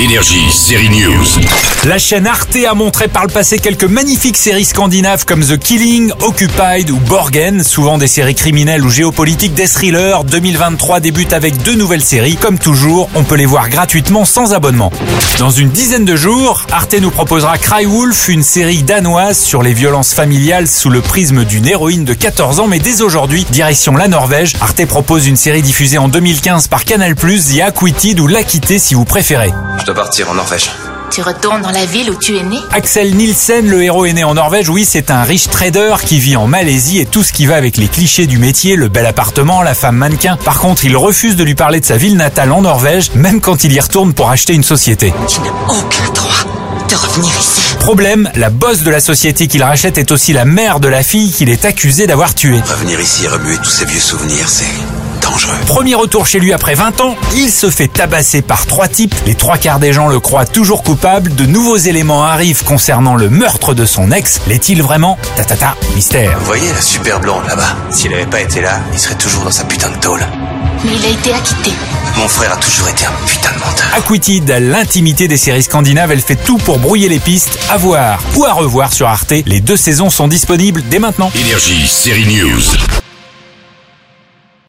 Énergie, série News. La chaîne Arte a montré par le passé quelques magnifiques séries scandinaves comme The Killing, Occupied ou Borgen, souvent des séries criminelles ou géopolitiques, des thrillers. 2023 débute avec deux nouvelles séries. Comme toujours, on peut les voir gratuitement sans abonnement. Dans une dizaine de jours, Arte nous proposera Cry Wolf, une série danoise sur les violences familiales sous le prisme d'une héroïne de 14 ans. Mais dès aujourd'hui, direction la Norvège, Arte propose une série diffusée en 2015 par Canal+, The Acquitted ou L'Acquitté si vous préférez. Je dois partir en Norvège. Tu retournes dans la ville où tu es né? Axel Nielsen, le héros est né en Norvège. Oui, c'est un riche trader qui vit en Malaisie et tout ce qui va avec les clichés du métier, le bel appartement, la femme mannequin. Par contre, il refuse de lui parler de sa ville natale en Norvège, même quand il y retourne pour acheter une société. Tu n'as aucun droit de revenir ici. Problème, la boss de la société qu'il rachète est aussi la mère de la fille qu'il est accusé d'avoir tuée. Revenir ici et remuer tous ces vieux souvenirs, c'est dangereux. Premier retour chez lui après 20 ans, il se fait tabasser par trois types. Les trois quarts des gens le croient toujours coupable. De nouveaux éléments arrivent concernant le meurtre de son ex. L'est-il vraiment Tatata, mystère. Vous voyez la super blonde là-bas S'il avait pas été là, il serait toujours dans sa putain de tôle. Mais il a été acquitté. Mon frère a toujours été un putain de menteur. Acquitted, l'intimité des séries scandinaves, elle fait tout pour brouiller les pistes. À voir ou à revoir sur Arte. Les deux saisons sont disponibles dès maintenant. Énergie, série News.